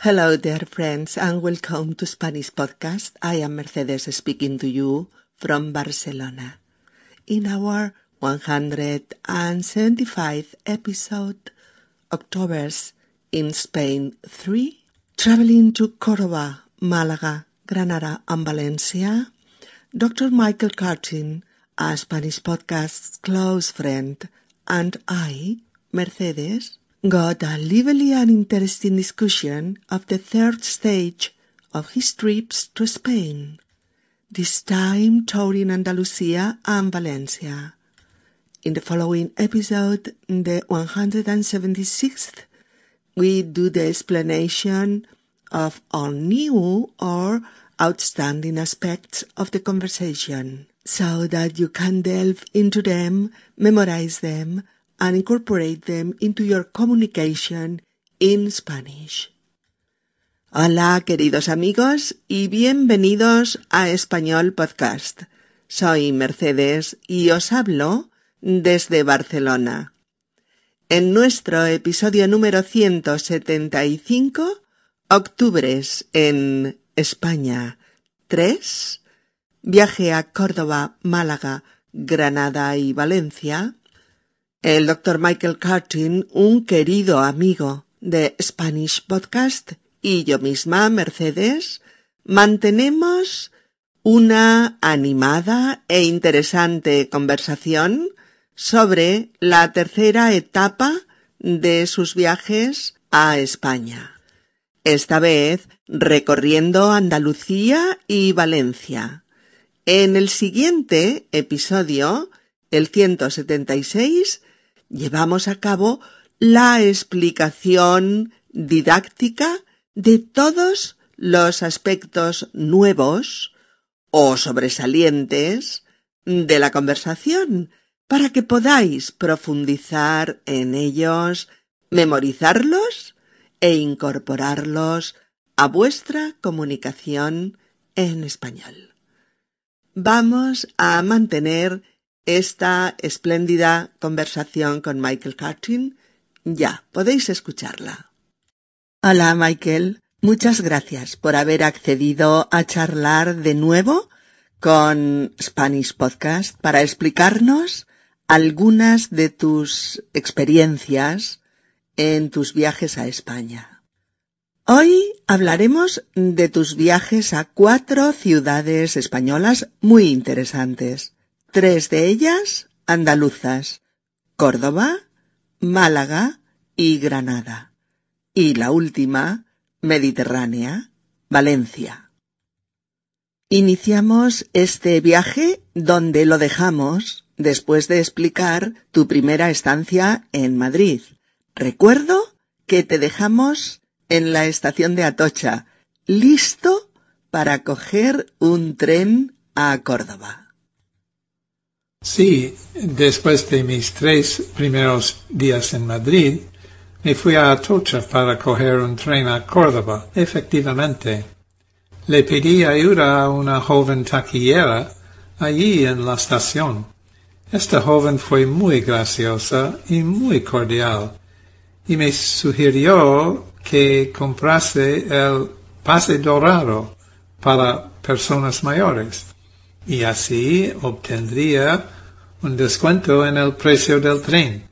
Hello dear friends and welcome to Spanish Podcast. I am Mercedes speaking to you from Barcelona. In our 175th episode, October's in Spain 3, traveling to Córdoba, Málaga, Granada and Valencia, Dr. Michael Cartin, a Spanish Podcast's close friend, and I, Mercedes, got a lively and interesting discussion of the third stage of his trips to Spain, this time touring Andalusia and Valencia. In the following episode, the 176th, we do the explanation of all new or outstanding aspects of the conversation so that you can delve into them, memorize them, and incorporate them into your communication in Spanish. Hola, queridos amigos, y bienvenidos a Español Podcast. Soy Mercedes y os hablo desde Barcelona. En nuestro episodio número 175, Octubres en España 3, viaje a Córdoba, Málaga, Granada y Valencia, el doctor Michael Cartin, un querido amigo de Spanish Podcast, y yo misma, Mercedes, mantenemos una animada e interesante conversación sobre la tercera etapa de sus viajes a España. Esta vez recorriendo Andalucía y Valencia. En el siguiente episodio, el 176, llevamos a cabo la explicación didáctica de todos los aspectos nuevos o sobresalientes de la conversación para que podáis profundizar en ellos, memorizarlos e incorporarlos a vuestra comunicación en español. Vamos a mantener esta espléndida conversación con Michael Cartin. Ya, podéis escucharla. Hola, Michael. Muchas gracias por haber accedido a charlar de nuevo con Spanish Podcast para explicarnos algunas de tus experiencias en tus viajes a España. Hoy hablaremos de tus viajes a cuatro ciudades españolas muy interesantes tres de ellas andaluzas, Córdoba, Málaga y Granada, y la última, Mediterránea, Valencia. Iniciamos este viaje donde lo dejamos después de explicar tu primera estancia en Madrid. Recuerdo que te dejamos en la estación de Atocha, listo para coger un tren a Córdoba. Sí, después de mis tres primeros días en Madrid, me fui a Atocha para coger un tren a Córdoba. Efectivamente. Le pedí ayuda a una joven taquillera allí en la estación. Esta joven fue muy graciosa y muy cordial, y me sugirió que comprase el pase dorado para personas mayores y así obtendría un descuento en el precio del tren,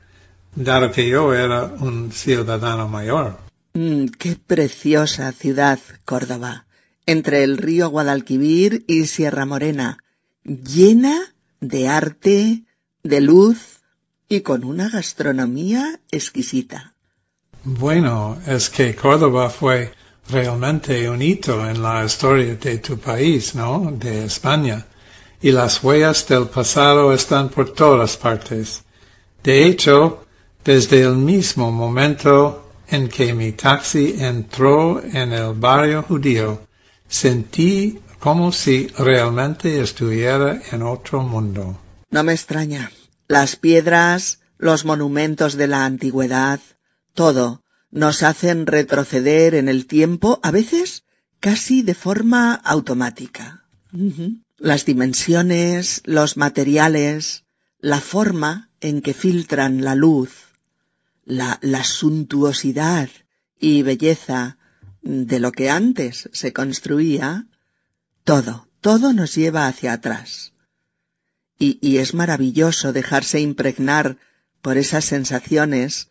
dado que yo era un ciudadano mayor. Mm, qué preciosa ciudad, Córdoba, entre el río Guadalquivir y Sierra Morena, llena de arte, de luz y con una gastronomía exquisita. Bueno, es que Córdoba fue realmente un hito en la historia de tu país, ¿no? De España y las huellas del pasado están por todas partes. De hecho, desde el mismo momento en que mi taxi entró en el barrio judío, sentí como si realmente estuviera en otro mundo. No me extraña. Las piedras, los monumentos de la antigüedad, todo nos hacen retroceder en el tiempo, a veces casi de forma automática las dimensiones, los materiales, la forma en que filtran la luz, la, la suntuosidad y belleza de lo que antes se construía, todo, todo nos lleva hacia atrás. Y, y es maravilloso dejarse impregnar por esas sensaciones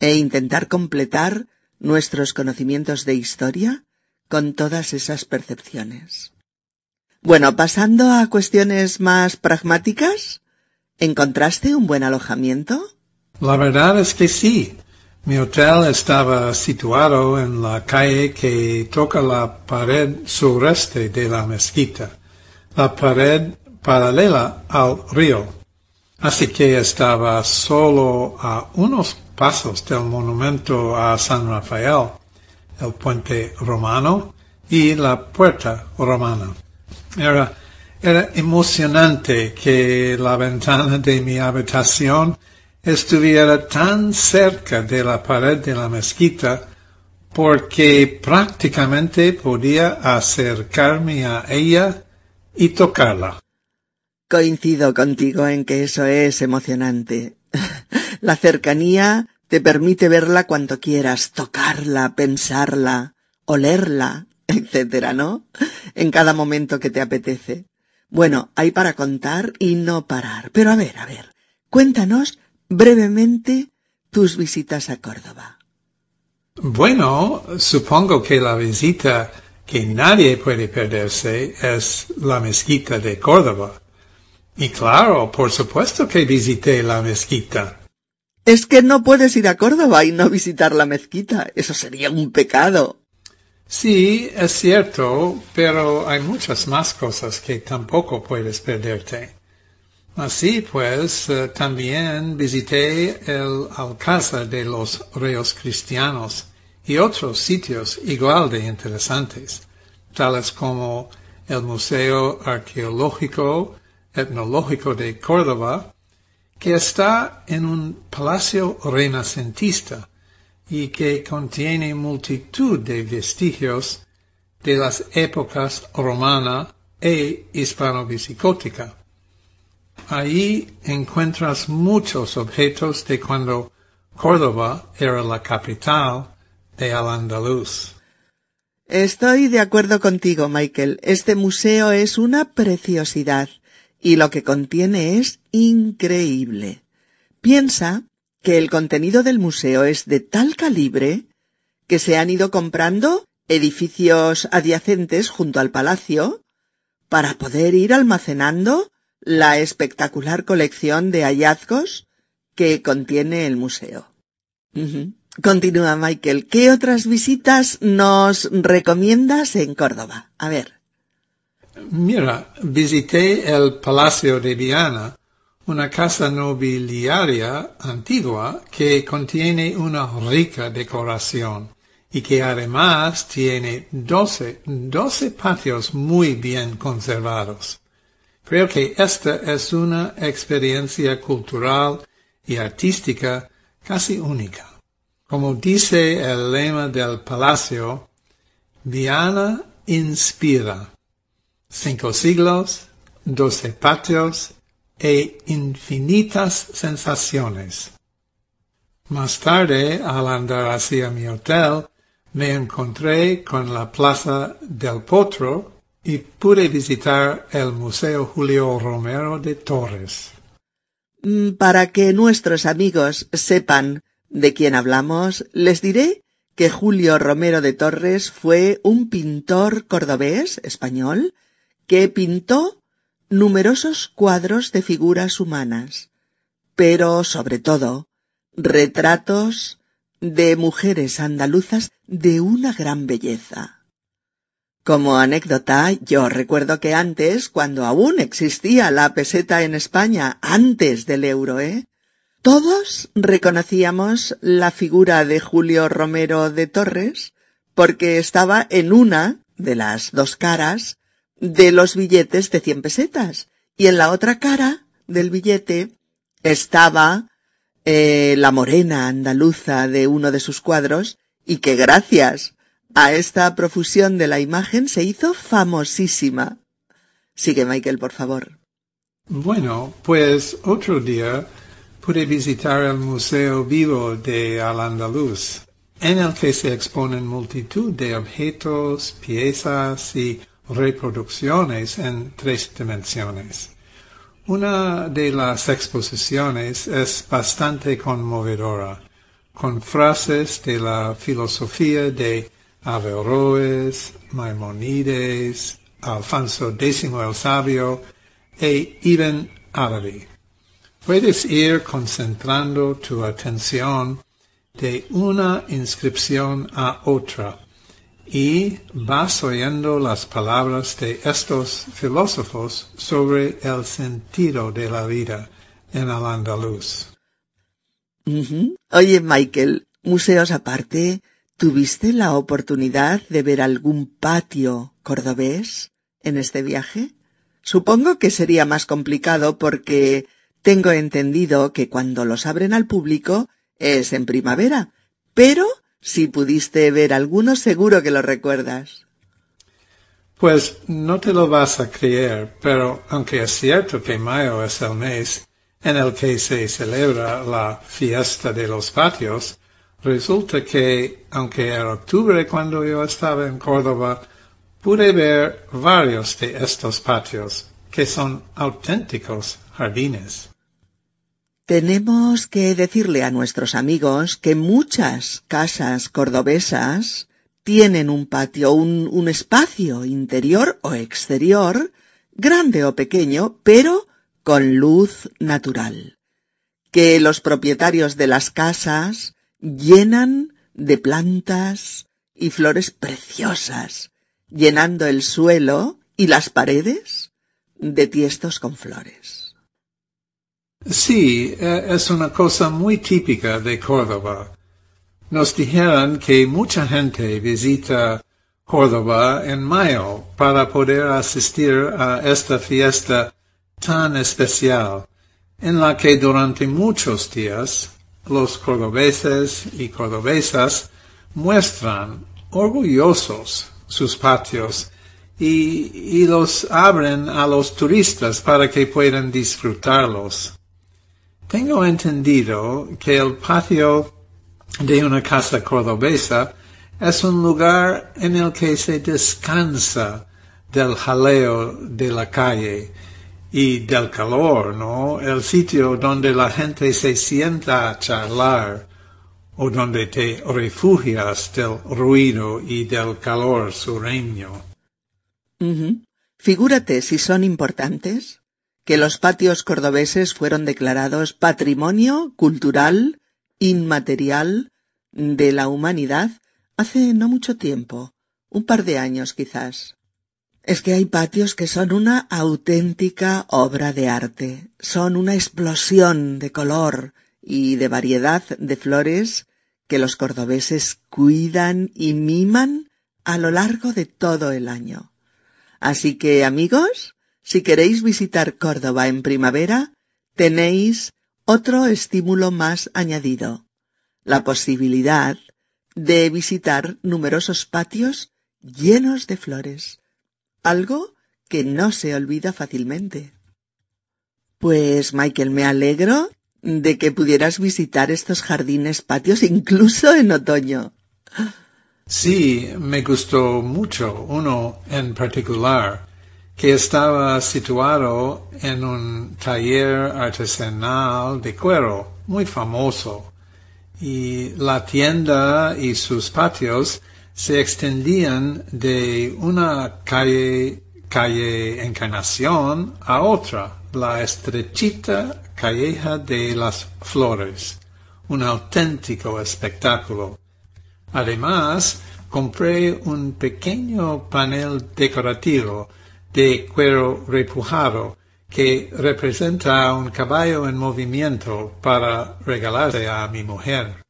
e intentar completar nuestros conocimientos de historia con todas esas percepciones. Bueno, pasando a cuestiones más pragmáticas, ¿encontraste un buen alojamiento? La verdad es que sí. Mi hotel estaba situado en la calle que toca la pared sureste de la mezquita, la pared paralela al río. Así que estaba solo a unos pasos del monumento a San Rafael, el puente romano y la puerta romana. Era, emocionante que la ventana de mi habitación estuviera tan cerca de la pared de la mezquita porque prácticamente podía acercarme a ella y tocarla. Coincido contigo en que eso es emocionante. la cercanía te permite verla cuando quieras, tocarla, pensarla, olerla, etcétera, ¿no? En cada momento que te apetece. Bueno, hay para contar y no parar. Pero a ver, a ver, cuéntanos brevemente tus visitas a Córdoba. Bueno, supongo que la visita que nadie puede perderse es la mezquita de Córdoba. Y claro, por supuesto que visité la mezquita. Es que no puedes ir a Córdoba y no visitar la mezquita. Eso sería un pecado. Sí, es cierto, pero hay muchas más cosas que tampoco puedes perderte. Así pues, eh, también visité el Alcázar de los Reyes Cristianos y otros sitios igual de interesantes, tales como el Museo Arqueológico Etnológico de Córdoba, que está en un palacio renacentista y que contiene multitud de vestigios de las épocas romana e hispano-visicótica. Ahí encuentras muchos objetos de cuando Córdoba era la capital de Al-Andalus. Estoy de acuerdo contigo, Michael. Este museo es una preciosidad y lo que contiene es increíble. Piensa que el contenido del museo es de tal calibre que se han ido comprando edificios adyacentes junto al palacio para poder ir almacenando la espectacular colección de hallazgos que contiene el museo. Continúa, Michael. ¿Qué otras visitas nos recomiendas en Córdoba? A ver. Mira, visité el Palacio de Viana, una casa nobiliaria antigua que contiene una rica decoración y que además tiene doce, doce patios muy bien conservados. Creo que esta es una experiencia cultural y artística casi única. Como dice el lema del palacio, Viana inspira. Cinco siglos, doce patios e infinitas sensaciones. Más tarde, al andar hacia mi hotel, me encontré con la Plaza del Potro y pude visitar el Museo Julio Romero de Torres. Mm, para que nuestros amigos sepan de quién hablamos, les diré que Julio Romero de Torres fue un pintor cordobés español que pintó numerosos cuadros de figuras humanas, pero sobre todo retratos de mujeres andaluzas de una gran belleza. Como anécdota, yo recuerdo que antes, cuando aún existía la peseta en España, antes del euro, ¿eh? Todos reconocíamos la figura de Julio Romero de Torres porque estaba en una de las dos caras de los billetes de cien pesetas y en la otra cara del billete estaba eh, la morena andaluza de uno de sus cuadros y que gracias a esta profusión de la imagen se hizo famosísima. Sigue, Michael, por favor. Bueno, pues otro día pude visitar el Museo Vivo de Al-Andalus. en el que se exponen multitud de objetos, piezas y reproducciones en tres dimensiones. Una de las exposiciones es bastante conmovedora, con frases de la filosofía de Averroes, Maimonides, Alfonso X el Sabio e Ibn Arabi. Puedes ir concentrando tu atención de una inscripción a otra y vas oyendo las palabras de estos filósofos sobre el sentido de la vida en el andaluz. Oye, Michael, museos aparte, ¿tuviste la oportunidad de ver algún patio cordobés en este viaje? Supongo que sería más complicado porque tengo entendido que cuando los abren al público es en primavera, pero si pudiste ver alguno, seguro que lo recuerdas. Pues no te lo vas a creer, pero aunque es cierto que mayo es el mes en el que se celebra la fiesta de los patios, resulta que, aunque era octubre cuando yo estaba en Córdoba, pude ver varios de estos patios, que son auténticos jardines. Tenemos que decirle a nuestros amigos que muchas casas cordobesas tienen un patio, un, espacio interior o exterior, grande o pequeño, pero con luz natural, que los propietarios de las casas llenan de plantas y flores preciosas, llenando el suelo y las paredes de tiestos con flores. Sí, e, es una cosa muy típica de Córdoba. Nos dijeron que mucha gente visita Córdoba en mayo para poder asistir a esta fiesta tan especial, en la que durante muchos días los cordobeses y cordobesas muestran orgullosos sus patios y, y los abren a los turistas para que puedan disfrutarlos. Tengo entendido que el patio de una casa cordobesa es un lugar en el que se descansa del jaleo de la calle y del calor, ¿no? El sitio donde la gente se sienta a charlar o donde te refugias del ruido y del calor sureño. Figúrate si son importantes que los patios cordobeses fueron declarados Patrimonio Cultural Inmaterial de la Humanidad hace no mucho tiempo, un par de años quizás. Es que hay patios que son una auténtica obra de arte, son una explosión de color y de variedad de flores que los cordobeses cuidan y miman a lo largo de todo el año. Así que, amigos, si queréis visitar Córdoba en primavera, tenéis otro estímulo más añadido, la posibilidad de visitar numerosos patios llenos de flores, algo que no se olvida fácilmente. Pues, Michael, me alegro de que pudieras visitar estos jardines patios incluso en otoño. Sí, me gustó mucho uno en particular que estaba situado en un taller artesanal de cuero muy famoso, y la tienda y sus patios se extendían de una calle, calle Encarnación a otra, la estrechita calleja de las flores, un auténtico espectáculo. Además, compré un pequeño panel decorativo de cuero repujado que representa un caballo en movimiento para regalarle a mi mujer.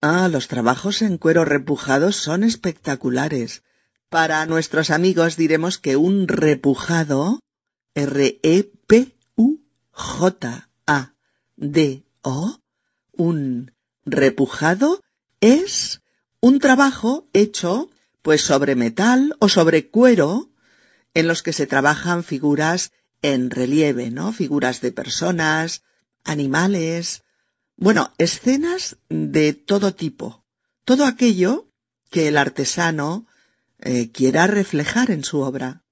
Ah, los trabajos en cuero repujado son espectaculares. Para nuestros amigos diremos que un repujado, R-E-P-U-J-A-D-O, un repujado es un trabajo hecho pues sobre metal o sobre cuero en los que se trabajan figuras en relieve, ¿no? Figuras de personas, animales, bueno, escenas de todo tipo, todo aquello que el artesano eh, quiera reflejar en su obra.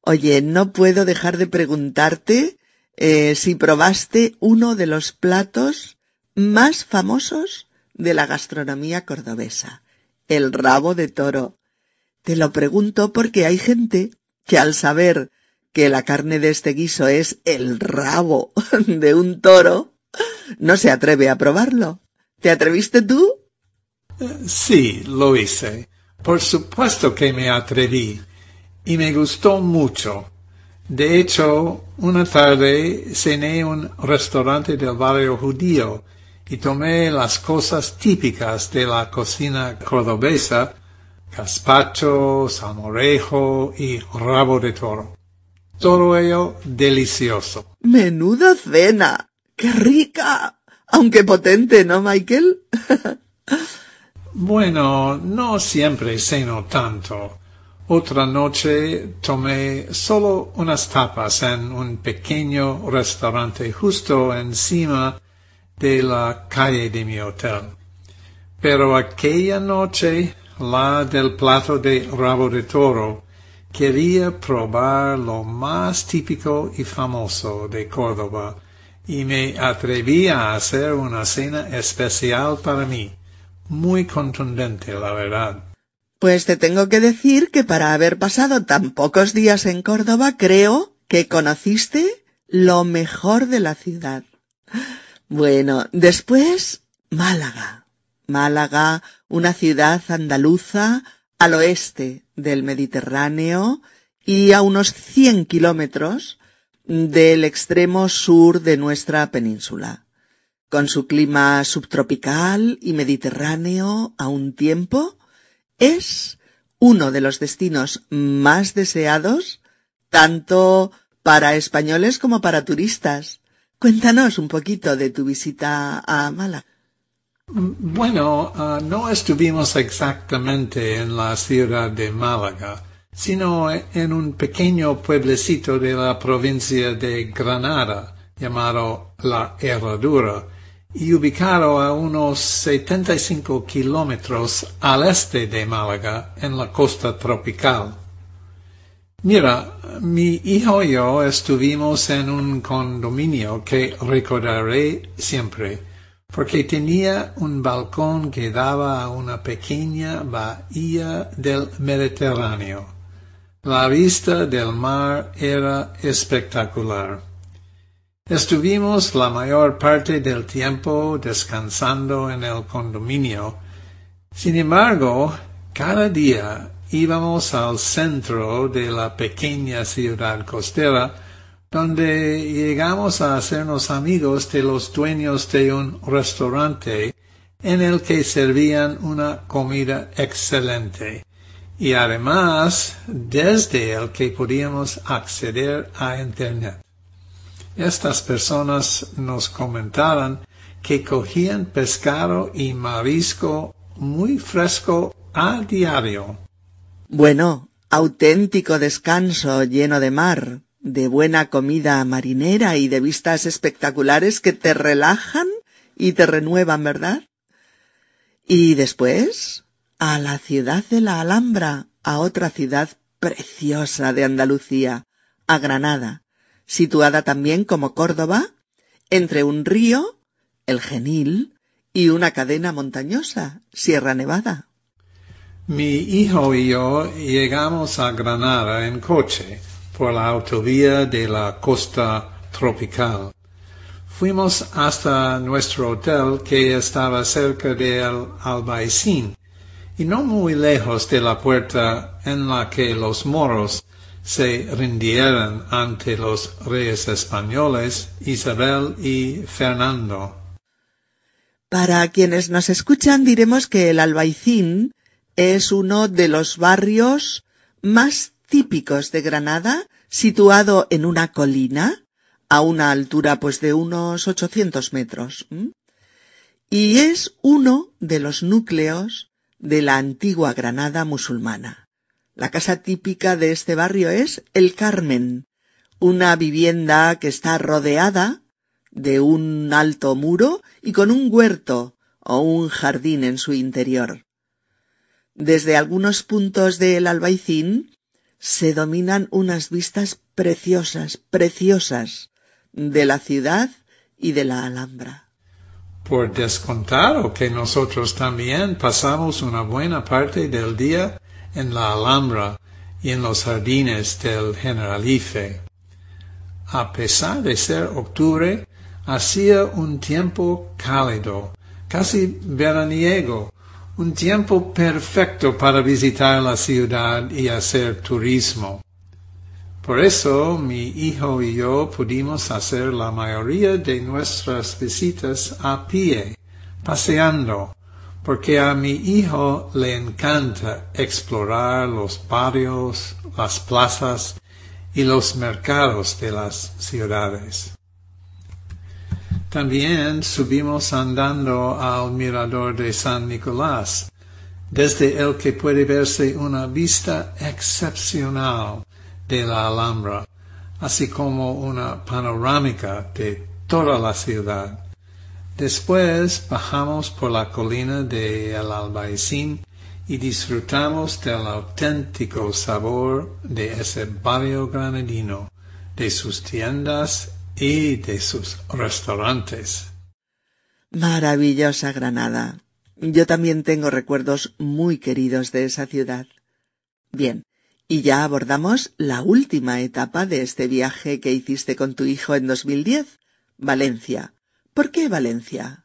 Oye, no puedo dejar de preguntarte eh, si probaste uno de los platos más famosos de la gastronomía cordobesa, el rabo de toro. Te lo pregunto porque hay gente que al saber que la carne de este guiso es el rabo de un toro, no se atreve a probarlo. ¿Te atreviste tú? Sí, lo hice. Por supuesto que me atreví. Y me gustó mucho. De hecho, una tarde cené en un restaurante del barrio judío y tomé las cosas típicas de la cocina cordobesa, gazpacho, salmorejo y rabo de toro. Todo ello delicioso. Menuda cena. ¡Qué rica! Aunque potente, ¿no, Michael? bueno, no siempre ceno tanto. Otra noche tomé solo unas tapas en un pequeño restaurante justo encima de la calle de mi hotel. Pero aquella noche, la del plato de rabo de toro, quería probar lo más típico y famoso de Córdoba y me atreví a hacer una cena especial para mí, muy contundente, la verdad. Pues te tengo que decir que para haber pasado tan pocos días en Córdoba, creo que conociste lo mejor de la ciudad. Bueno, después Málaga. Málaga, una ciudad andaluza al oeste del Mediterráneo y a unos 100 kilómetros del extremo sur de nuestra península. Con su clima subtropical y mediterráneo a un tiempo, es uno de los destinos más deseados tanto para españoles como para turistas. Cuéntanos un poquito de tu visita a Málaga. Bueno, ah, no estuvimos exactamente en la ciudad de Málaga, sino en un pequeño pueblecito de la provincia de Granada llamado La Herradura, y ubicado a unos 75 kilómetros al este de Málaga, en la costa tropical. Mira, mi hijo y yo estuvimos en un condominio que recordaré siempre, porque tenía un balcón que daba a una pequeña bahía del Mediterráneo. La vista del mar era espectacular. Estuvimos la mayor parte del tiempo descansando en el condominio. Sin embargo, cada día íbamos al centro de la pequeña ciudad costera, donde llegamos a hacernos amigos de los dueños de un restaurante en el que servían una comida excelente y además desde el que podíamos acceder a Internet. Estas personas nos comentaron que cogían pescado y marisco muy fresco a diario. Bueno, auténtico descanso lleno de mar, de buena comida marinera y de vistas espectaculares que te relajan y te renuevan, ¿verdad? Y después, a la ciudad de la Alhambra, a otra ciudad preciosa de Andalucía, a Granada, situada también como Córdoba, entre un río, el Genil, y una cadena montañosa, Sierra Nevada. Mi hijo y yo llegamos a Granada en coche por la autovía de la costa tropical. Fuimos hasta nuestro hotel que estaba cerca del Albaicín y no muy lejos de la puerta en la que los moros se rindieron ante los reyes españoles Isabel y Fernando. Para quienes nos escuchan diremos que el Albaicín es uno de los barrios más típicos de Granada, situado en una colina, a una altura pues de unos 800 metros. Y es uno de los núcleos de la antigua Granada musulmana. La casa típica de este barrio es El Carmen, una vivienda que está rodeada de un alto muro y con un huerto o un jardín en su interior. Desde algunos puntos del Albaicín se dominan unas vistas preciosas, preciosas de la ciudad y de la Alhambra. Por descontado que nosotros también pasamos una buena parte del día en la Alhambra y en los jardines del Generalife. A pesar de ser octubre, hacía un tiempo cálido, casi veraniego, un tiempo perfecto para visitar la ciudad y hacer turismo. Por eso mi hijo y yo pudimos hacer la mayoría de nuestras visitas a pie, paseando, porque a mi hijo le encanta explorar los barrios, las plazas y los mercados de las ciudades. También subimos andando al mirador de San Nicolás, desde el que puede verse una vista excepcional de la Alhambra, así como una panorámica de toda la ciudad. Después bajamos por la colina de El Albaicín y disfrutamos del auténtico sabor de ese barrio granadino, de sus tiendas y de sus restaurantes. Maravillosa Granada. Yo también tengo recuerdos muy queridos de esa ciudad. Bien, y ya abordamos la última etapa de este viaje que hiciste con tu hijo en 2010, Valencia. ¿Por qué Valencia?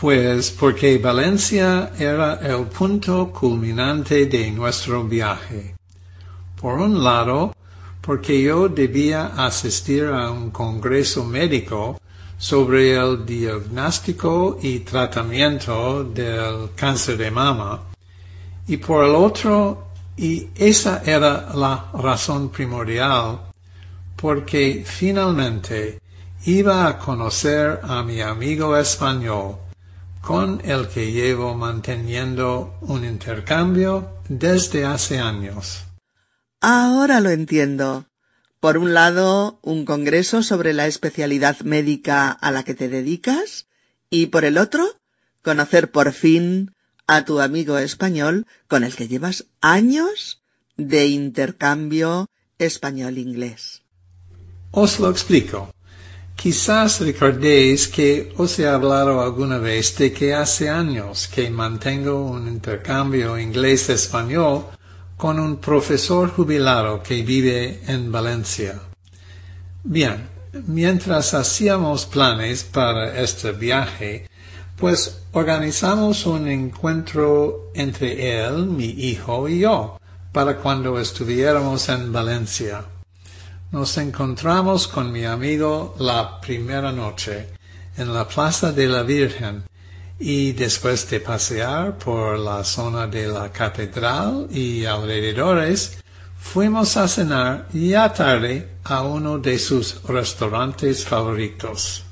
Pues porque Valencia era el punto culminante de nuestro viaje. Por un lado, porque yo debía asistir a un congreso médico sobre el diagnóstico y tratamiento del cáncer de mama, y por el otro, y esa era la razón primordial, porque finalmente iba a conocer a mi amigo español, con el que llevo manteniendo un intercambio desde hace años. Ahora lo entiendo. Por un lado, un congreso sobre la especialidad médica a la que te dedicas y por el otro, conocer por fin a tu amigo español con el que llevas años de intercambio español-inglés. Os lo explico. Quizás recordéis que os he hablado alguna vez de que hace años que mantengo un intercambio inglés-español con un profesor jubilado que vive en Valencia. Bien, mientras hacíamos planes para este viaje, pues organizamos un encuentro entre él, mi hijo y yo, para cuando estuviéramos en Valencia. Nos encontramos con mi amigo la primera noche en la Plaza de la Virgen y después de pasear por la zona de la catedral y alrededores, fuimos a cenar ya tarde a uno de sus restaurantes favoritos.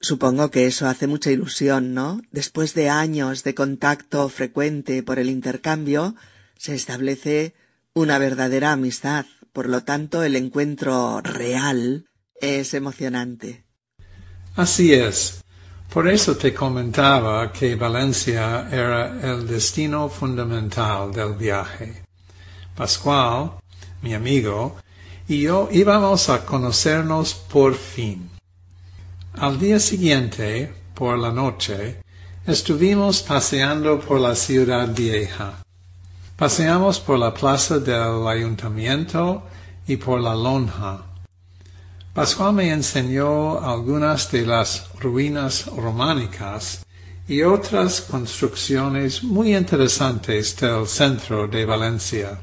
Supongo que eso hace mucha ilusión, ¿no? Después de años de contacto frecuente por el intercambio, se establece una verdadera amistad. Por lo tanto, el encuentro real es emocionante. Así es. Por eso te comentaba que Valencia era el destino fundamental del viaje. Pascual, mi amigo, y yo íbamos a conocernos por fin. Al día siguiente, por la noche, estuvimos paseando por la ciudad vieja. Paseamos por la plaza del ayuntamiento y por la lonja. Pascual me enseñó algunas de las ruinas románicas y otras construcciones muy interesantes del centro de Valencia.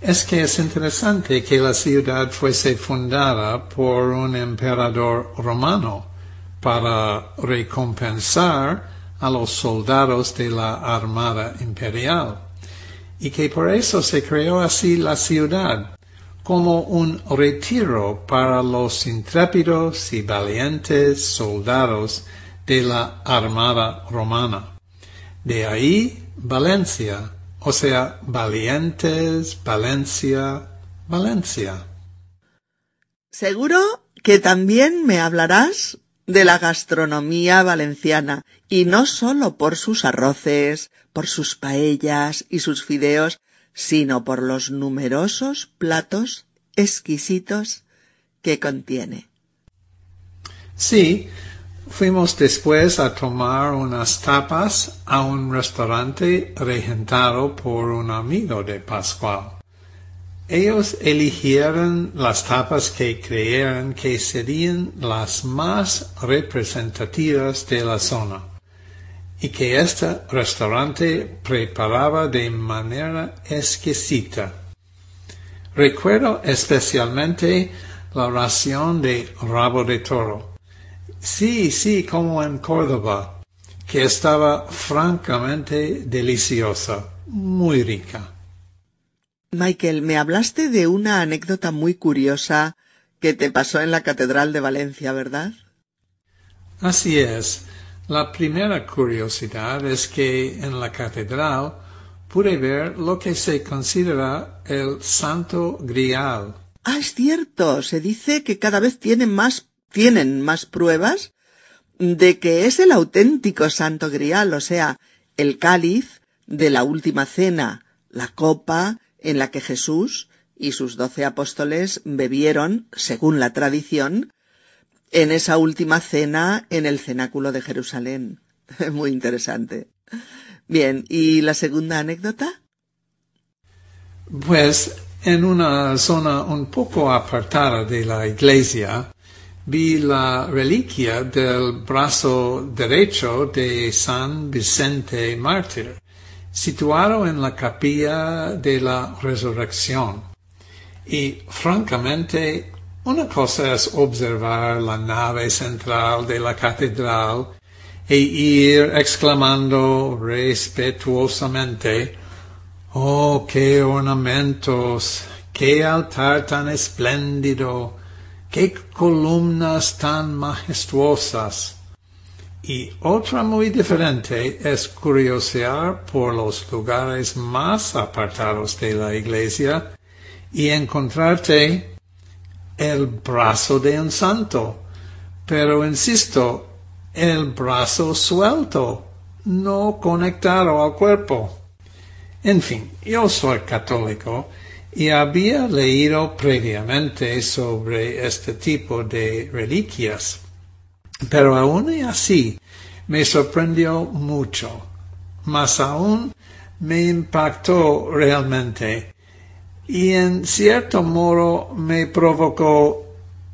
Es que es interesante que la ciudad fuese fundada por un emperador romano para recompensar a los soldados de la Armada Imperial y que por eso se creó así la ciudad como un retiro para los intrépidos y valientes soldados de la Armada Romana. De ahí Valencia, o sea, valientes, Valencia, Valencia. Seguro que también me hablarás de la gastronomía valenciana, y no sólo por sus arroces, por sus paellas y sus fideos, sino por los numerosos platos exquisitos que contiene. Sí, fuimos después a tomar unas tapas a un restaurante regentado por un amigo de Pascual. Ellos eligieron las tapas que creyeron que serían las más representativas de la zona y que este restaurante preparaba de manera exquisita. Recuerdo especialmente la ración de rabo de toro. Sí, sí, como en Córdoba, que estaba francamente deliciosa, muy rica. Michael, me hablaste de una anécdota muy curiosa que te pasó en la Catedral de Valencia, ¿verdad? Así es. La primera curiosidad es que en la catedral pude ver lo que se considera el Santo Grial. Ah, es cierto. Se dice que cada vez tienen más, tienen más pruebas de que es el auténtico Santo Grial, o sea, el cáliz de la última cena, la copa en la que Jesús y sus doce apóstoles bebieron, según la tradición, en esa última cena en el cenáculo de Jerusalén. Muy interesante. Bien, ¿y la segunda anécdota? Pues en una zona un poco apartada de la iglesia, vi la reliquia del brazo derecho de San Vicente Mártir situado en la capilla de la resurrección. Y francamente, una cosa es observar la nave central de la catedral e ir exclamando respetuosamente, Oh, qué ornamentos, qué altar tan espléndido, qué columnas tan majestuosas. Y otra muy diferente es curiosear por los lugares más apartados de la iglesia y encontrarte el brazo de un santo. Pero insisto, el brazo suelto, no conectado al cuerpo. En fin, yo soy católico y había leído previamente sobre este tipo de reliquias. Pero aún así me sorprendió mucho. Más aún me impactó realmente y en cierto modo me provocó,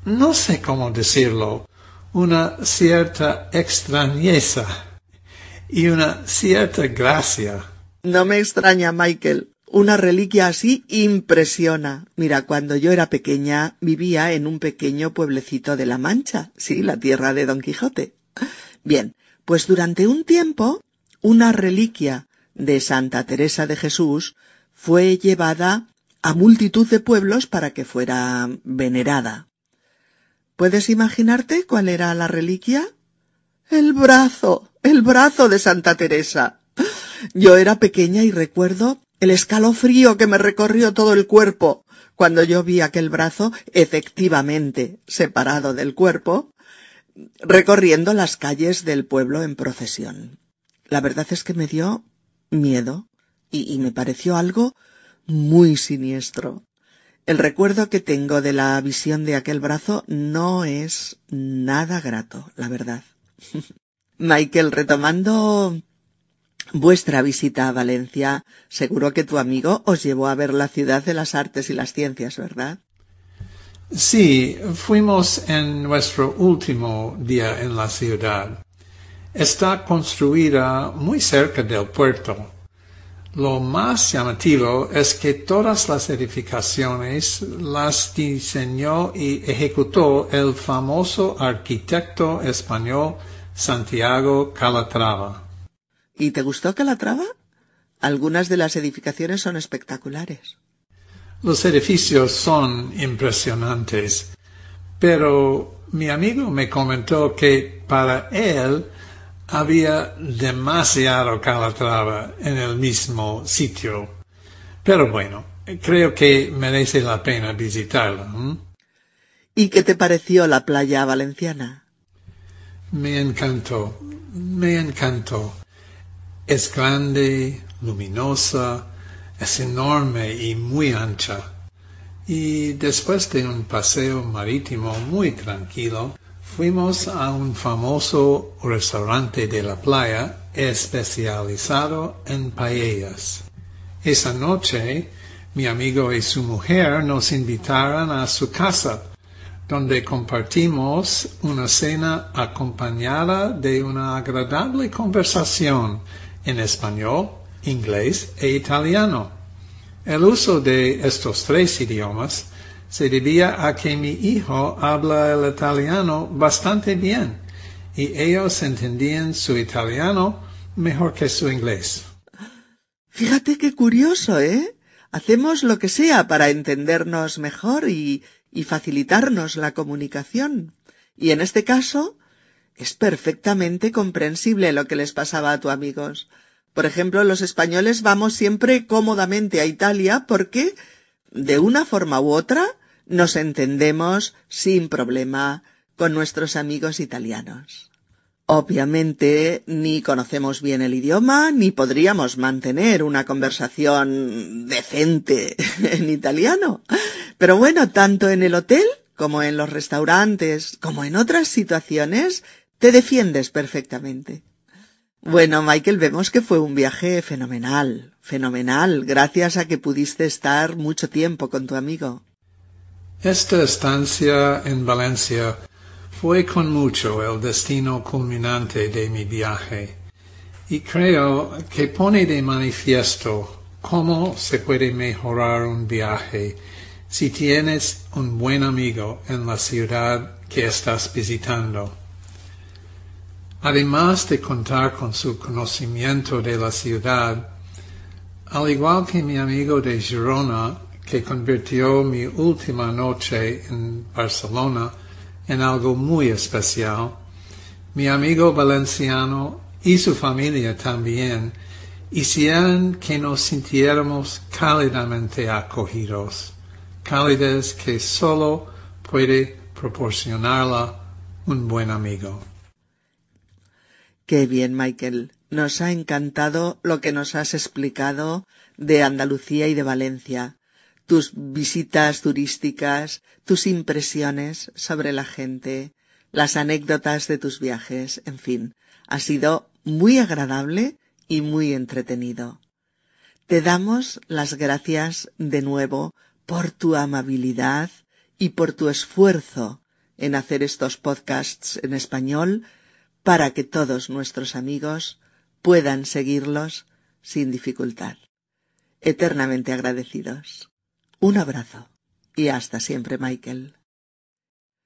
no sé cómo decirlo, una cierta extrañeza y una cierta gracia. No me extraña, Michael. Una reliquia así impresiona. Mira, cuando yo era pequeña vivía en un pequeño pueblecito de La Mancha, sí, la tierra de Don Quijote. Bien, pues durante un tiempo una reliquia de Santa Teresa de Jesús fue llevada a multitud de pueblos para que fuera venerada. ¿Puedes imaginarte cuál era la reliquia? El brazo, el brazo de Santa Teresa. Yo era pequeña y recuerdo el escalofrío que me recorrió todo el cuerpo cuando yo vi aquel brazo efectivamente separado del cuerpo, recorriendo las calles del pueblo en procesión. La verdad es que me dio miedo y, y me pareció algo muy siniestro. El recuerdo que tengo de la visión de aquel brazo no es nada grato, la verdad. Michael, retomando vuestra visita a Valencia, seguro que tu amigo os llevó a ver la ciudad de las artes y las ciencias, ¿verdad? Sí, fuimos en nuestro último día en la ciudad. Está construida muy cerca del puerto. Lo más llamativo es que todas las edificaciones las diseñó y ejecutó el famoso arquitecto español Santiago Calatrava. ¿Y te gustó Calatrava? Algunas de las edificaciones son espectaculares. Los edificios son impresionantes, pero mi amigo me comentó que para él había demasiado Calatrava en el mismo sitio. Pero bueno, creo que merece la pena visitarlo. ¿Y qué te pareció la playa valenciana? Me encantó, me encantó. Es grande, luminosa, es enorme y muy ancha. Y después de un paseo marítimo muy tranquilo, fuimos a un famoso restaurante de la playa especializado en paellas. Esa noche, mi amigo y su mujer nos invitaron a su casa, donde compartimos una cena acompañada de una agradable conversación en español, inglés e italiano. El uso de estos tres idiomas se debía a que mi hijo habla el italiano bastante bien y ellos entendían su italiano mejor que su inglés. Fíjate qué curioso, ¿eh? Hacemos lo que sea para entendernos mejor y, facilitarnos la comunicación. Y en este caso, es perfectamente comprensible lo que les pasaba a tu amigos. Por ejemplo, los españoles vamos siempre cómodamente a Italia porque, de una forma u otra, nos entendemos sin problema con nuestros amigos italianos. Obviamente ni conocemos bien el idioma ni podríamos mantener una conversación decente en italiano. Pero bueno, tanto en el hotel como en los restaurantes, como en otras situaciones, te defiendes perfectamente. Bueno, Michael, vemos que fue un viaje fenomenal, fenomenal, gracias a que pudiste estar mucho tiempo con tu amigo. Esta estancia en Valencia fue con mucho el destino culminante de mi viaje y creo que pone de manifiesto cómo se puede mejorar un viaje si tienes un buen amigo en la ciudad que estás visitando. Además de contar con su conocimiento de la ciudad, al igual que mi amigo de Girona, que convirtió mi última noche en Barcelona en algo muy especial, mi amigo valenciano y su familia también hicieron que nos sintiéramos cálidamente acogidos, cálidas que solo puede proporcionarla un buen amigo. Qué bien, Michael. Nos ha encantado lo que nos has explicado de Andalucía y de Valencia, tus visitas turísticas, tus impresiones sobre la gente, las anécdotas de tus viajes, en fin, ha sido muy agradable y muy entretenido. Te damos las gracias de nuevo por tu amabilidad y por tu esfuerzo en hacer estos podcasts en español para que todos nuestros amigos puedan seguirlos sin dificultad. Eternamente agradecidos. Un abrazo y hasta siempre, Michael.